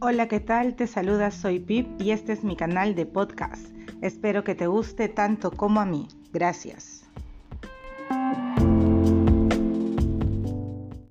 Hola, ¿qué tal? Te saluda, soy Pip y este es mi canal de podcast. Espero que te guste tanto como a mí. Gracias.